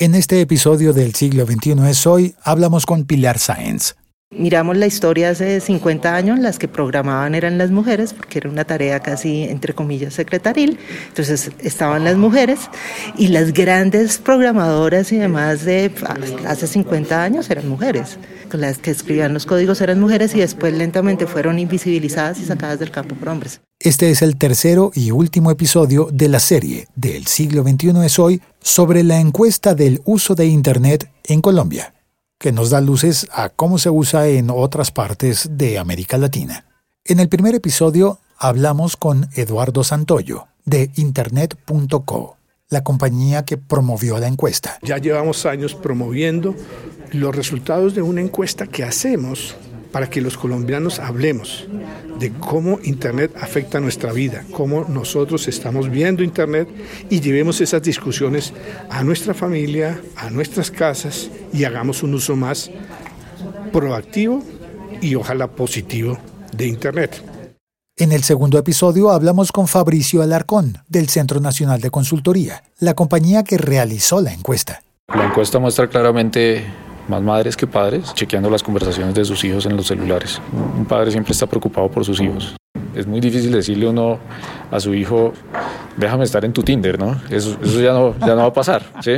En este episodio del siglo XXI es hoy, hablamos con Pilar Sáenz. Miramos la historia hace 50 años, las que programaban eran las mujeres, porque era una tarea casi, entre comillas, secretaril. Entonces estaban las mujeres y las grandes programadoras y demás de hace 50 años eran mujeres. Las que escribían los códigos eran mujeres y después lentamente fueron invisibilizadas y sacadas del campo por hombres. Este es el tercero y último episodio de la serie del siglo XXI es hoy sobre la encuesta del uso de Internet en Colombia que nos da luces a cómo se usa en otras partes de América Latina. En el primer episodio hablamos con Eduardo Santoyo, de Internet.co, la compañía que promovió la encuesta. Ya llevamos años promoviendo los resultados de una encuesta que hacemos para que los colombianos hablemos de cómo Internet afecta nuestra vida, cómo nosotros estamos viendo Internet y llevemos esas discusiones a nuestra familia, a nuestras casas y hagamos un uso más proactivo y ojalá positivo de Internet. En el segundo episodio hablamos con Fabricio Alarcón, del Centro Nacional de Consultoría, la compañía que realizó la encuesta. La encuesta muestra claramente más madres que padres, chequeando las conversaciones de sus hijos en los celulares. Un padre siempre está preocupado por sus hijos. Es muy difícil decirle uno a su hijo, déjame estar en tu Tinder, ¿no? Eso, eso ya, no, ya no va a pasar, ¿sí?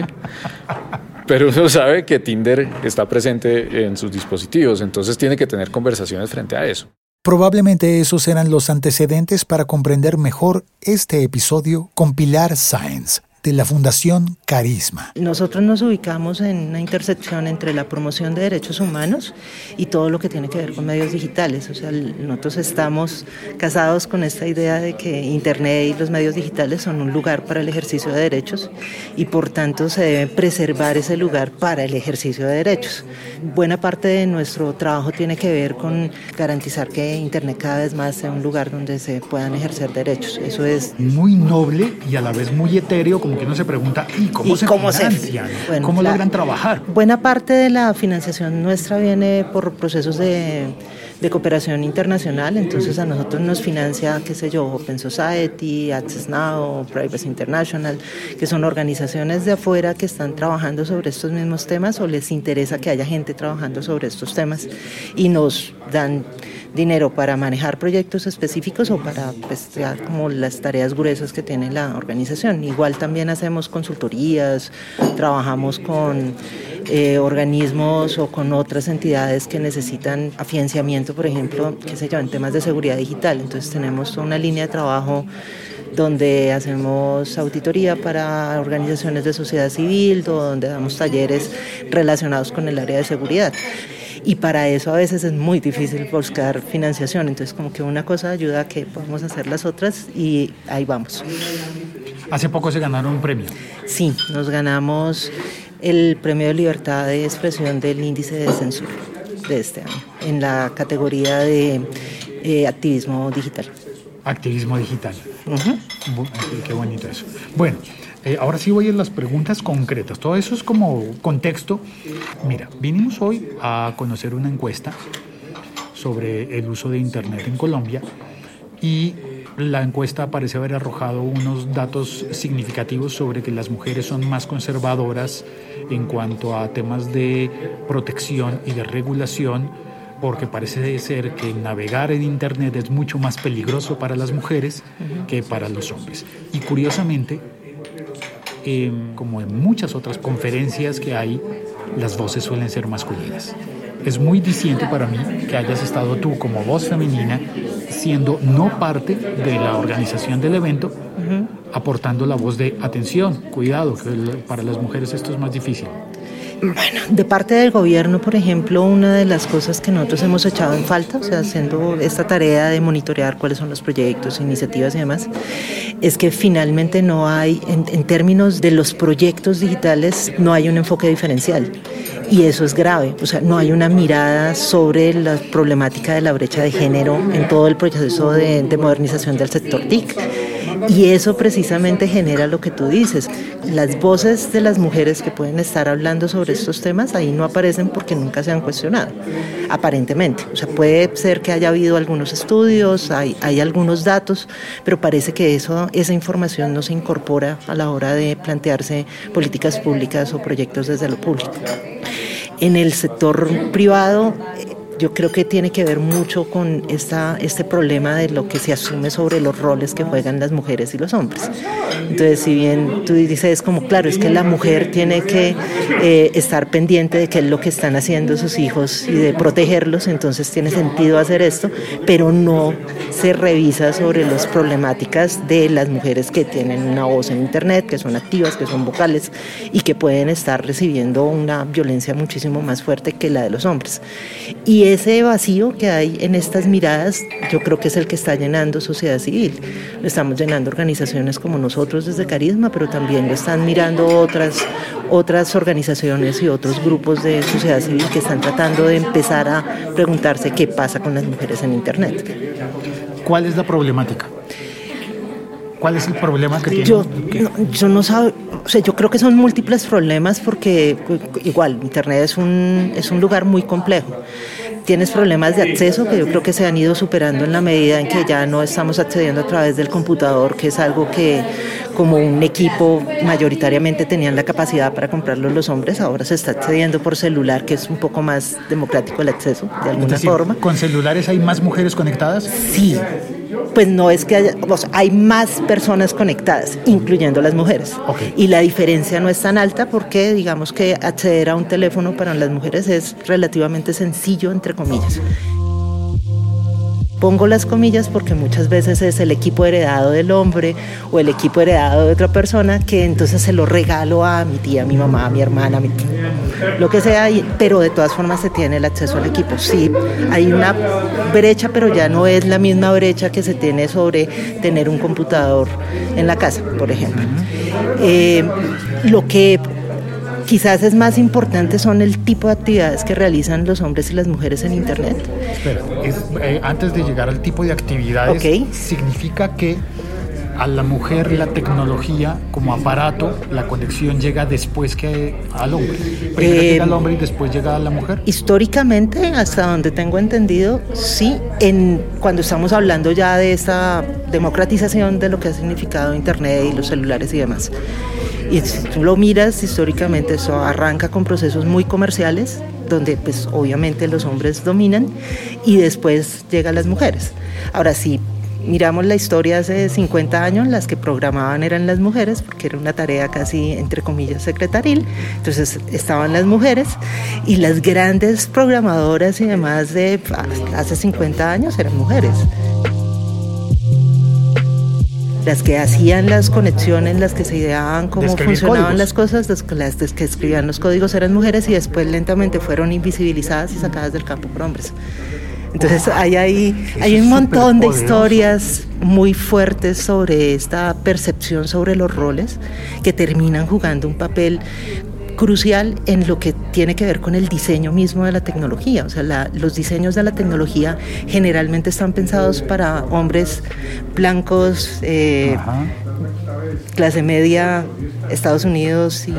Pero uno sabe que Tinder está presente en sus dispositivos, entonces tiene que tener conversaciones frente a eso. Probablemente esos eran los antecedentes para comprender mejor este episodio con Pilar Science de la Fundación Carisma. Nosotros nos ubicamos en una intersección entre la promoción de derechos humanos y todo lo que tiene que ver con medios digitales. O sea, nosotros estamos casados con esta idea de que Internet y los medios digitales son un lugar para el ejercicio de derechos y por tanto se debe preservar ese lugar para el ejercicio de derechos. Buena parte de nuestro trabajo tiene que ver con garantizar que Internet cada vez más sea un lugar donde se puedan ejercer derechos. Eso es muy noble y a la vez muy etéreo como que uno se pregunta, ¿y cómo se cómo financian? ¿Cómo logran trabajar? Buena parte de la financiación nuestra viene por procesos de, de, cooperación internacional, entonces a nosotros nos financia, qué sé yo, Open Society, Access Now, Privacy International, que son organizaciones de afuera que están trabajando sobre estos mismos temas o les interesa que haya gente trabajando sobre estos temas y nos dan dinero para manejar proyectos específicos o para pues, ya como las tareas gruesas que tiene la organización. Igual también hacemos consultorías, trabajamos con eh, organismos o con otras entidades que necesitan afianciamiento, por ejemplo, qué sé yo, en temas de seguridad digital. Entonces tenemos una línea de trabajo donde hacemos auditoría para organizaciones de sociedad civil, donde damos talleres relacionados con el área de seguridad y para eso a veces es muy difícil buscar financiación, entonces como que una cosa ayuda a que podamos hacer las otras y ahí vamos. Hace poco se ganaron un premio. Sí, nos ganamos el premio de libertad de expresión del índice de censura de este año en la categoría de eh, activismo digital. Activismo digital. Qué bonito eso. Bueno, eh, ahora sí voy a las preguntas concretas. Todo eso es como contexto. Mira, vinimos hoy a conocer una encuesta sobre el uso de Internet en Colombia y la encuesta parece haber arrojado unos datos significativos sobre que las mujeres son más conservadoras en cuanto a temas de protección y de regulación, porque parece ser que navegar en Internet es mucho más peligroso para las mujeres que para los hombres. Y curiosamente, como en muchas otras conferencias que hay, las voces suelen ser masculinas. Es muy diciente para mí que hayas estado tú como voz femenina siendo no parte de la organización del evento, aportando la voz de atención, cuidado, que para las mujeres esto es más difícil. Bueno, de parte del gobierno, por ejemplo, una de las cosas que nosotros hemos echado en falta, o sea, haciendo esta tarea de monitorear cuáles son los proyectos, iniciativas y demás, es que finalmente no hay, en, términos de los proyectos digitales, no hay un enfoque diferencial. Y eso es grave, o sea, no hay una mirada sobre la problemática de la brecha de género en todo el proceso de modernización del sector TIC Y eso precisamente genera lo que tú dices. Las voces de las mujeres que pueden estar hablando sobre estos temas ahí no aparecen porque nunca se han cuestionado, aparentemente. O sea, puede ser que haya habido algunos estudios, hay, hay algunos datos, pero parece que eso, esa información no se incorpora a la hora de plantearse políticas públicas o proyectos desde lo público. En el sector privado yo creo que tiene que ver mucho con esta, este problema de lo que se asume sobre los roles que juegan las mujeres y los hombres. Entonces, si bien tú dices como, claro, es que la mujer tiene que eh, estar pendiente de qué es lo que están haciendo sus hijos y de protegerlos, entonces tiene sentido hacer esto, pero no se revisa sobre las problemáticas de las mujeres que tienen una voz en Internet, que son activas, que son vocales y que pueden estar recibiendo una violencia muchísimo más fuerte que la de los hombres. Y ese vacío que hay en estas miradas, yo creo que es el que está llenando sociedad civil. Lo estamos llenando organizaciones como nosotros desde Carisma, pero también lo están mirando otras, otras organizaciones y otros grupos de sociedad civil que están tratando de empezar a preguntarse qué pasa con las mujeres en Internet. ¿Cuál es la problemática? ¿Cuál es el problema que tiene? Yo, yo no sé, o sea, yo creo que son múltiples problemas porque igual Internet es un, es un lugar muy complejo tienes problemas de acceso que yo creo que se han ido superando en la medida en que ya no estamos accediendo a través del computador, que es algo que como un equipo mayoritariamente tenían la capacidad para comprarlo los hombres, ahora se está accediendo por celular, que es un poco más democrático el acceso, de alguna forma. ¿Con celulares hay más mujeres conectadas? Sí, pues no es que haya, hay más personas conectadas, incluyendo las mujeres. Y la diferencia no es tan alta porque digamos que acceder a un teléfono para las mujeres es relativamente sencillo, entre comillas. Pongo las comillas porque muchas veces es el equipo heredado del hombre o el equipo heredado de otra persona que entonces se lo regalo a mi tía, mi mamá, a mi hermana, mi lo que sea, pero de todas formas se tiene el acceso al equipo. Sí, hay una brecha, pero ya no es la misma brecha que se tiene sobre tener un computador en la casa, por ejemplo. Eh, lo que quizás es más importante son el tipo de actividades que realizan los hombres y las mujeres en Internet. Espera, eh, antes de llegar al tipo de actividades, significa que a la mujer la tecnología como aparato, la conexión llega después que al hombre. Primero llega al hombre y después llega a la mujer. Históricamente, hasta donde tengo entendido, sí, en, cuando estamos hablando ya de esta democratización de lo que ha significado Internet y los celulares y demás. Y si tú lo miras históricamente, eso arranca con procesos muy comerciales, donde pues obviamente los hombres dominan, y después llegan las mujeres. Ahora sí, miramos la historia hace 50 años, las que programaban eran las mujeres, porque era una tarea casi, entre comillas, secretaril. Entonces estaban las mujeres y las grandes programadoras y demás de hace 50 años eran mujeres las que hacían las conexiones, las que se ideaban cómo funcionaban las cosas, las, que escribían los códigos eran mujeres y después lentamente fueron invisibilizadas y sacadas del campo por hombres. Entonces hay, hay, hay un montón de historias muy fuertes sobre esta percepción sobre los roles que terminan jugando un papel crucial en lo que tiene que ver con el diseño mismo de la tecnología. O sea, los diseños de la tecnología generalmente están pensados para hombres blancos, eh, clase media, Estados Unidos y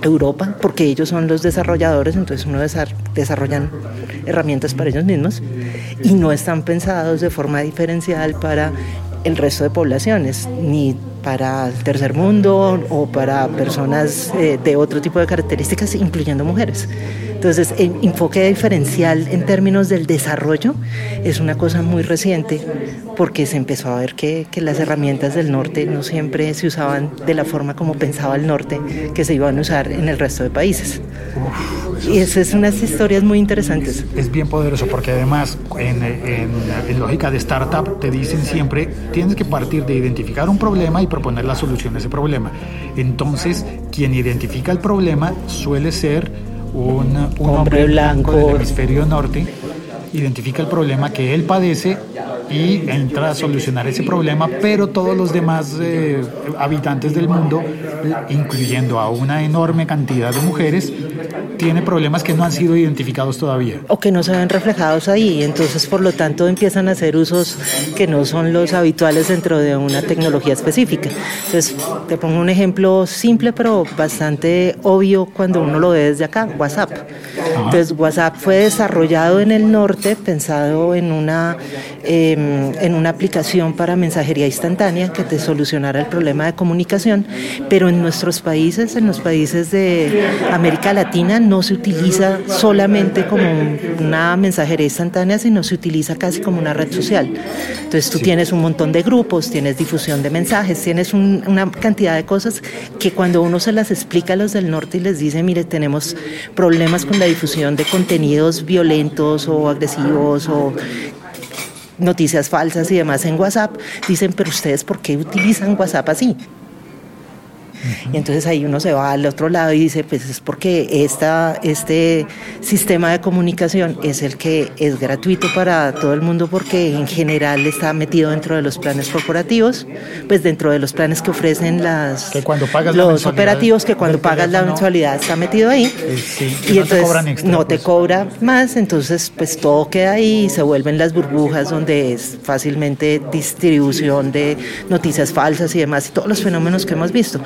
Europa, porque ellos son los desarrolladores, entonces uno desarrollan herramientas para ellos mismos y no están pensados de forma diferencial para el resto de poblaciones, ni para el tercer mundo o para personas eh, de otro tipo de características, incluyendo mujeres. Entonces, el enfoque diferencial en términos del desarrollo es una cosa muy reciente porque se empezó a ver que, que, las herramientas del norte no siempre se usaban de la forma como pensaba el norte que se iban a usar en el resto de países. y esas son unas historias muy interesantes. Es, bien poderoso porque además en, en, en, lógica de startup te dicen siempre tienes que partir de identificar un problema y proponer la solución a ese problema. Entonces, quien identifica el problema suele ser un, un hombre, blanco del hemisferio norte identifica el problema que él padece y entra a solucionar ese problema, pero todos los demás eh, habitantes del mundo, incluyendo a una enorme cantidad de mujeres, tiene problemas que no han sido identificados todavía. O que no se ven reflejados ahí, entonces por lo tanto empiezan a hacer usos que no son los habituales dentro de una tecnología específica. Entonces te pongo un ejemplo simple pero bastante obvio cuando uno lo ve desde acá, WhatsApp. Entonces WhatsApp fue desarrollado en el norte pensado en una, em, en una aplicación para mensajería instantánea que te solucionara el problema de comunicación, pero en nuestros países, en los países de América Latina, no se utiliza solamente como una mensajería instantánea, sino se utiliza casi como una red social. Entonces tú tienes un montón de grupos, tienes difusión de mensajes, tienes una cantidad de cosas que cuando uno se las explica a los del norte y les dice, mire, tenemos problemas con la difusión de contenidos violentos o agresivos o noticias falsas y demás en WhatsApp, dicen, pero ustedes, ¿por qué utilizan WhatsApp así? Y entonces ahí uno se va al otro lado y dice, pues es porque esta, este sistema de comunicación es el que es gratuito para todo el mundo porque en general está metido dentro de los planes corporativos, pues dentro de los planes que ofrecen las, los operativos, que cuando pagas la mensualidad está metido ahí. Eh, y, entonces no te pues. cobra más, entonces pues todo queda ahí y se vuelven las burbujas donde es fácilmente distribución de noticias falsas y demás y todos los fenómenos que hemos visto.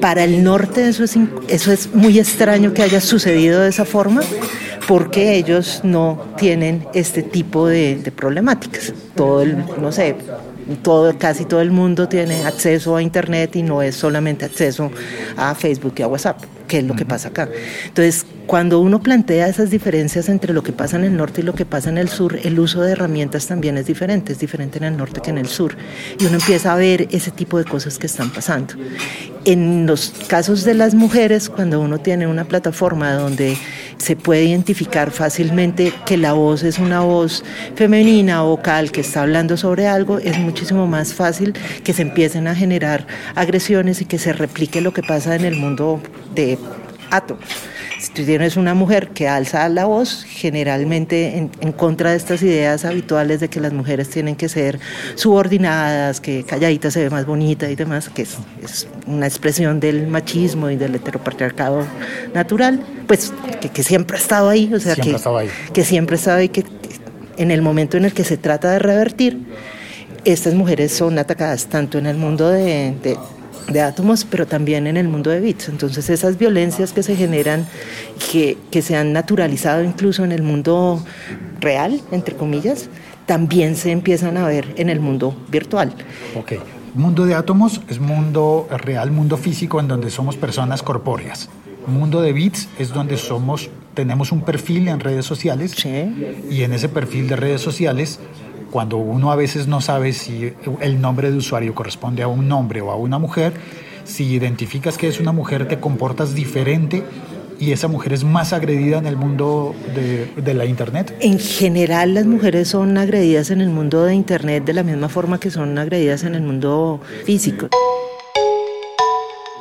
Para el norte eso es, eso es muy extraño que haya sucedido de esa forma porque ellos no tienen este tipo de, de problemáticas. Todo el, no sé, todo, casi todo el mundo tiene acceso a Internet y no es solamente acceso a Facebook y a WhatsApp, que es lo que pasa acá. Entonces, cuando uno plantea esas diferencias entre lo que pasa en el norte y lo que pasa en el sur, el uso de herramientas también es diferente, es diferente en el norte que en el sur. Y uno empieza a ver ese tipo de cosas que están pasando. En los casos de las mujeres, cuando uno tiene una plataforma donde se puede identificar fácilmente que la voz es una voz femenina vocal que está hablando sobre algo, es muchísimo más fácil que se empiecen a generar agresiones y que se replique lo que pasa en el mundo de átomos. Si tú tienes una mujer que alza la voz, generalmente en, contra de estas ideas habituales de que las mujeres tienen que ser subordinadas, que calladita se ve más bonita y demás, que es, una expresión del machismo y del heteropatriarcado natural, pues que, siempre ha estado ahí, o sea, que, que siempre ha estado ahí, que en el momento en el que se trata de revertir, estas mujeres son atacadas tanto en el mundo de de átomos, pero también en el mundo de bits. Entonces esas violencias que se generan, que, que se han naturalizado incluso en el mundo real, entre comillas, también se empiezan a ver en el mundo virtual. Ok. Mundo de átomos es mundo real, mundo físico, en donde somos personas corpóreas. Mundo de bits es donde somos, tenemos un perfil en redes sociales y en ese perfil de redes sociales cuando uno a veces no sabe si el nombre de usuario corresponde a un hombre o a una mujer, si identificas que es una mujer te comportas diferente y esa mujer es más agredida en el mundo de, la Internet? En general las mujeres son agredidas en el mundo de Internet de la misma forma que son agredidas en el mundo físico.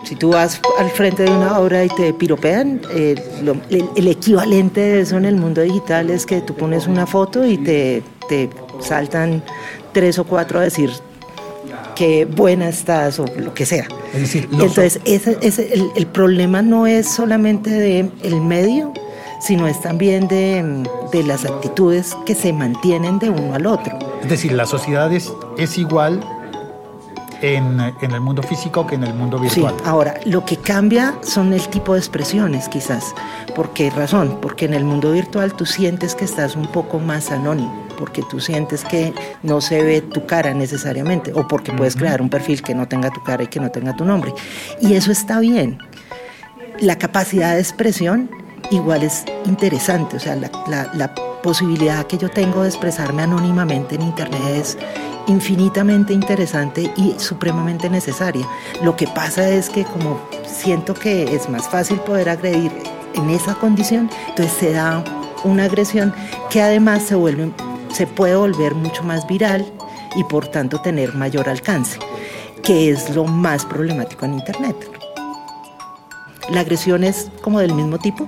Si tú vas al frente de una obra y te piropean, eh, el, equivalente de eso en el mundo digital es que tú pones una foto y te saltan tres o cuatro a decir qué buena estás o lo que sea. Es decir, Entonces, ese, ese, el, el, problema no es solamente del el medio, sino es también de, de, las actitudes que se mantienen de uno al otro. Es decir, la sociedad es, es igual en, en, el mundo físico que en el mundo virtual. Sí, ahora, lo que cambia son el tipo de expresiones, quizás. ¿Por qué razón? Porque en el mundo virtual tú sientes que estás un poco más anónimo, porque tú sientes que no se ve tu cara necesariamente, o porque puedes crear un perfil que no tenga tu cara y que no tenga tu nombre. Y eso está bien. La capacidad de expresión igual es interesante, o sea, la, la, la posibilidad que yo tengo de expresarme anónimamente en Internet es infinitamente interesante y supremamente necesaria. Lo que pasa es que como siento que es más fácil poder agredir en esa condición, entonces se da una agresión que además se, vuelve, se puede volver mucho más viral y por tanto tener mayor alcance, que es lo más problemático en Internet. La agresión es como del mismo tipo,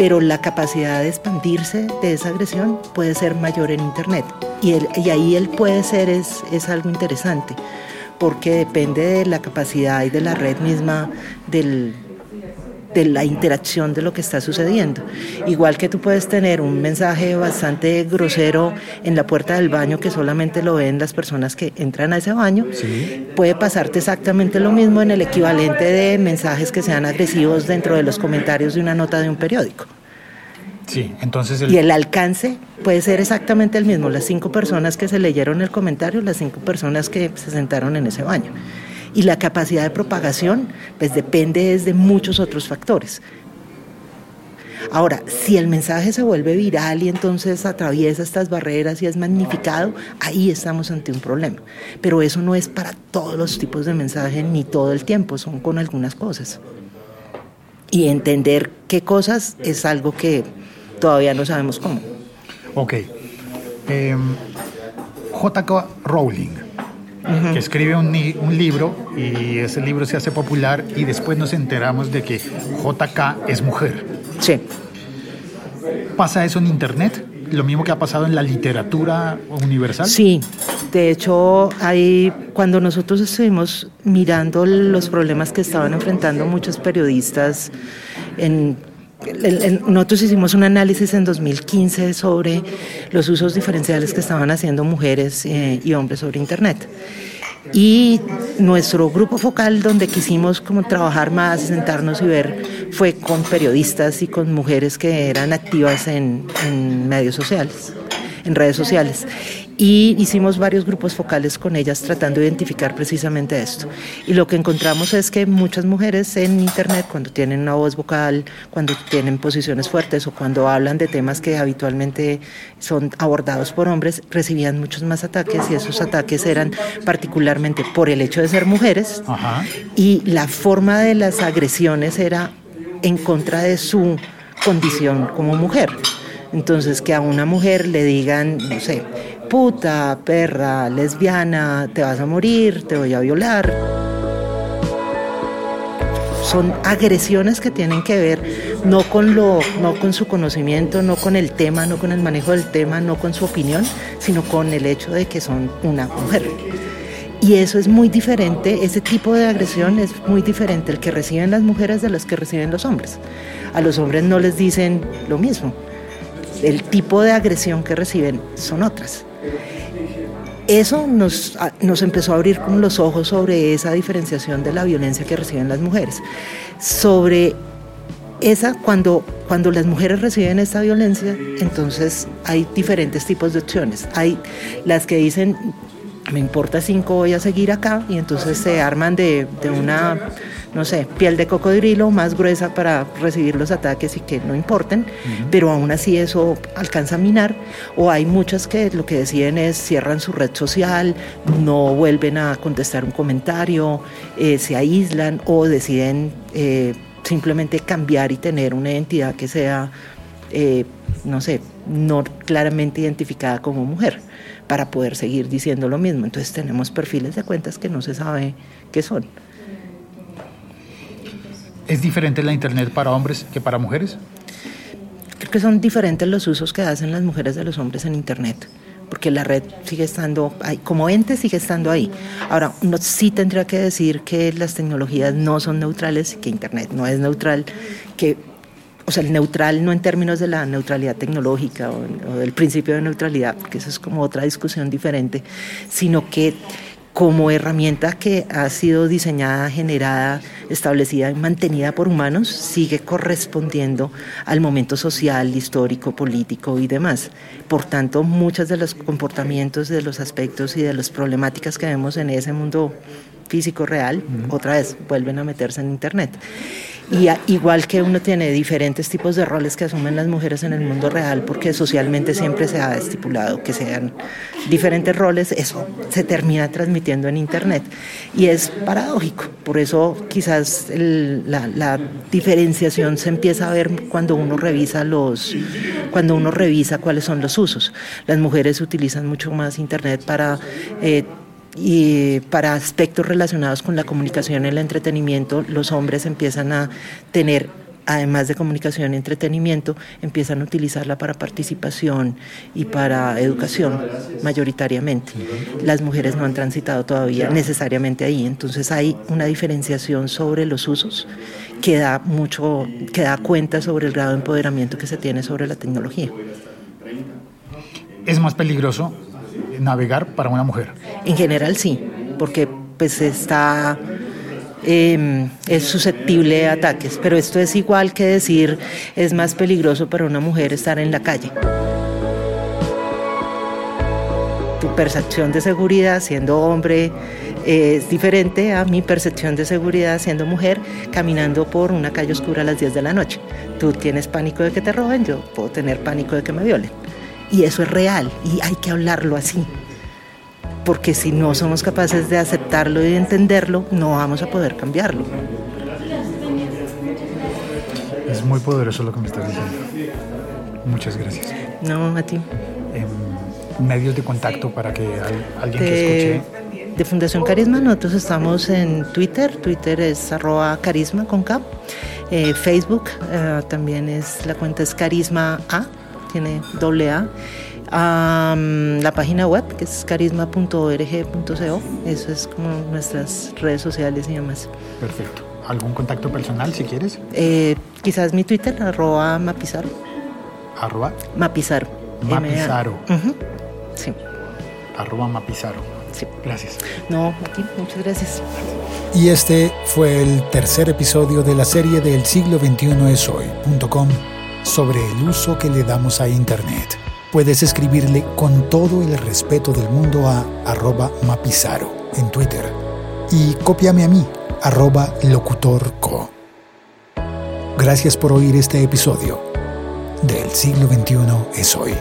pero la capacidad de expandirse de esa agresión puede ser mayor en Internet. Y, y ahí el puede ser es, es algo interesante, porque depende de la capacidad y de la red misma del, de la interacción de lo que está sucediendo. Igual que tú puedes tener un mensaje bastante grosero en la puerta del baño que solamente lo ven las personas que entran a ese baño, puede pasarte exactamente lo mismo en el equivalente de mensajes que sean agresivos dentro de los comentarios de una nota de un periódico. Sí, entonces Y el alcance puede ser exactamente el mismo, las cinco personas que se leyeron el comentario, las cinco personas que se sentaron en ese baño. Y la capacidad de propagación, pues depende de muchos otros factores. Ahora, si el mensaje se vuelve viral y entonces atraviesa estas barreras y es magnificado, ahí estamos ante un problema. Pero eso no es para todos los tipos de mensajes ni todo el tiempo, son con algunas cosas. Y entender qué cosas es algo que todavía no sabemos cómo. Ok. Eh, J.K. Rowling, que escribe un, un, libro y ese libro se hace popular y después nos enteramos de que J.K. es mujer. Sí. ¿Pasa eso en Internet? ¿Lo mismo que ha pasado en la literatura universal? Sí, de hecho, ahí cuando nosotros estuvimos mirando los problemas que estaban enfrentando muchos periodistas en nosotros hicimos un análisis en 2015 sobre los usos diferenciales que estaban haciendo mujeres eh, y hombres sobre Internet. Y nuestro grupo focal donde quisimos como trabajar más, sentarnos y ver, fue con periodistas y con mujeres que eran activas en, en medios sociales, en redes sociales y hicimos varios grupos focales con ellas tratando de identificar precisamente esto. Y lo que encontramos es que muchas mujeres en Internet, cuando tienen una voz vocal, cuando tienen posiciones fuertes o cuando hablan de temas que habitualmente son abordados por hombres, recibían muchos más ataques y esos ataques eran particularmente por el hecho de ser mujeres y la forma de las agresiones era en contra de su condición como mujer. Entonces, que a una mujer le digan, no sé, puta, perra, lesbiana, te vas a morir, te voy a violar. Son agresiones que tienen que ver no con lo, no con su conocimiento, no con el tema, no con el manejo del tema, no con su opinión, sino con el hecho de que son una mujer. Y eso es muy diferente, ese tipo de agresión es muy diferente el que reciben las mujeres de las que reciben los hombres. A los hombres no les dicen lo mismo el tipo de agresión que reciben son otras. Eso nos, nos empezó a abrir como los ojos sobre esa diferenciación de la violencia que reciben las mujeres. Sobre esa, cuando, cuando las mujeres reciben esta violencia, entonces hay diferentes tipos de opciones. Hay las que dicen, me importa cinco, voy a seguir acá, y entonces se arman de, de una no sé, piel de cocodrilo más gruesa para recibir los ataques y que no importen, pero aún así eso alcanza a minar. O hay muchas que lo que deciden es cierran su red social, no vuelven a contestar un comentario, eh, se aíslan o deciden eh, simplemente cambiar y tener una identidad que sea, eh, no sé, no claramente identificada como mujer para poder seguir diciendo lo mismo. Entonces tenemos perfiles de cuentas que no se sabe qué son. ¿Es diferente la Internet para hombres que para mujeres? Creo que son diferentes los usos que hacen las mujeres de los hombres en Internet porque la red sigue estando ahí, como ente sigue estando ahí. Ahora, uno sí tendría que decir que las tecnologías no son neutrales, que Internet no es neutral, que, o sea, el neutral no en términos de la neutralidad tecnológica o, o del principio de neutralidad, porque eso es como otra discusión diferente, sino que como herramienta que ha sido diseñada, generada, establecida y mantenida por humanos, sigue correspondiendo al momento social, histórico, político y demás. Por tanto, muchos de los comportamientos, de los aspectos y de las problemáticas que vemos en ese mundo físico real, otra vez vuelven a meterse en Internet. Y igual que uno tiene diferentes tipos de roles que asumen las mujeres en el mundo real, porque socialmente siempre se ha estipulado que sean diferentes roles, eso se termina transmitiendo en Internet. Y es paradójico, por eso quizás la, la, diferenciación se empieza a ver cuando uno revisa los, cuando uno revisa cuáles son los usos. Las mujeres utilizan mucho más Internet para eh, y para aspectos relacionados con la comunicación y el entretenimiento, los hombres empiezan a tener además de comunicación y entretenimiento, empiezan a utilizarla para participación y para educación mayoritariamente. Las mujeres no han transitado todavía necesariamente ahí, entonces hay una diferenciación sobre los usos que da mucho, que da cuenta sobre el grado de empoderamiento que se tiene sobre la tecnología. ¿Es más peligroso navegar para una mujer? En general sí, porque pues está em, es susceptible a ataques, pero esto es igual que decir es más peligroso para una mujer estar en la calle. Tu percepción de seguridad siendo hombre es diferente a mi percepción de seguridad siendo mujer caminando por una calle oscura a las 10 de la noche. Tú tienes pánico de que te roben, yo puedo tener pánico de que me violen. Y eso es real y hay que hablarlo así. Porque si no somos capaces de aceptarlo y de entenderlo, no vamos a poder cambiarlo. Es muy poderoso lo que me estás diciendo. Muchas gracias. No, a ti. Em, medios de contacto para que alguien que escuche de Fundación Carisma. Nosotros estamos en Twitter, Twitter es arroba carisma con K. Eh, Facebook eh, también es, la cuenta es carisma A, tiene doble A. la página web que es carisma.org.co, eso es como nuestras redes sociales y demás. Perfecto. ¿Algún contacto personal si quieres? Eh, quizás mi Twitter, arroba mapizaro. ¿Arroba? Mapizaro. Mapizaro. Sí. Arroba mapizaro. Gracias. No, aquí, muchas gracias. Y este fue el tercer episodio de la serie del siglo XXI es hoy.com sobre el uso que le damos a Internet. Puedes escribirle con todo el respeto del mundo a arroba mapizaro en Twitter y cópiame a mí, arroba locutorco. Gracias por oír este episodio del siglo XXI es hoy.